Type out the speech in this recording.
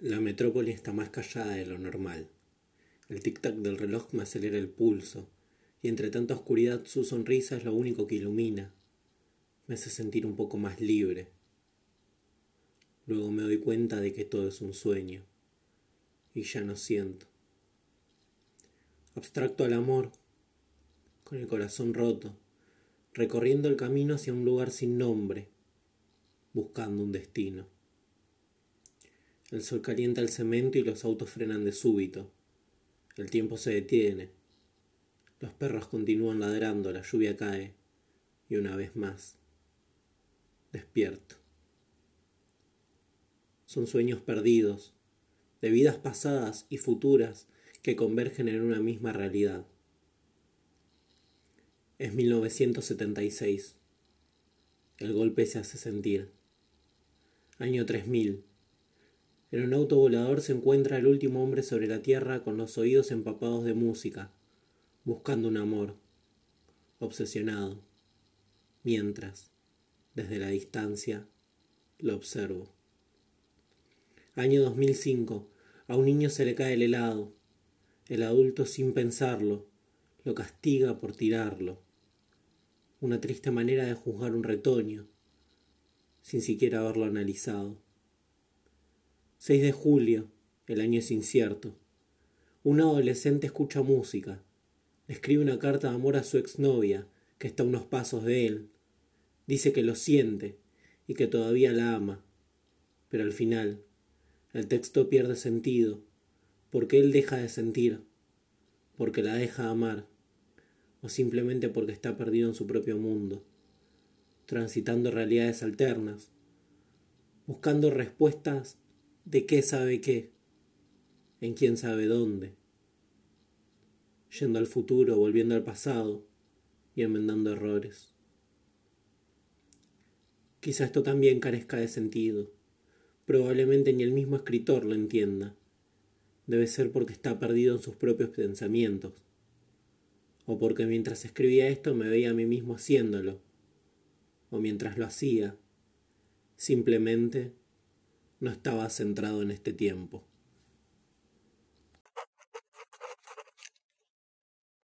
La metrópoli está más callada de lo normal. El tic-tac del reloj me acelera el pulso, y entre tanta oscuridad su sonrisa es lo único que ilumina. Me hace sentir un poco más libre. Luego me doy cuenta de que todo es un sueño, y ya no siento. Abstracto al amor, con el corazón roto, recorriendo el camino hacia un lugar sin nombre, buscando un destino. El sol calienta el cemento y los autos frenan de súbito. El tiempo se detiene. Los perros continúan ladrando, la lluvia cae. Y una vez más, despierto. Son sueños perdidos, de vidas pasadas y futuras que convergen en una misma realidad. Es 1976. El golpe se hace sentir. Año 3000. En un auto volador se encuentra el último hombre sobre la tierra con los oídos empapados de música, buscando un amor, obsesionado, mientras, desde la distancia, lo observo. Año 2005. A un niño se le cae el helado. El adulto, sin pensarlo, lo castiga por tirarlo. Una triste manera de juzgar un retoño, sin siquiera haberlo analizado. 6 de julio, el año es incierto. Un adolescente escucha música. Escribe una carta de amor a su exnovia, que está a unos pasos de él. Dice que lo siente y que todavía la ama. Pero al final, el texto pierde sentido, porque él deja de sentir, porque la deja amar, o simplemente porque está perdido en su propio mundo, transitando realidades alternas, buscando respuestas de qué sabe qué, en quién sabe dónde, yendo al futuro, volviendo al pasado y enmendando errores. Quizá esto también carezca de sentido. Probablemente ni el mismo escritor lo entienda. Debe ser porque está perdido en sus propios pensamientos. O porque mientras escribía esto me veía a mí mismo haciéndolo. O mientras lo hacía, simplemente no estaba centrado en este tiempo.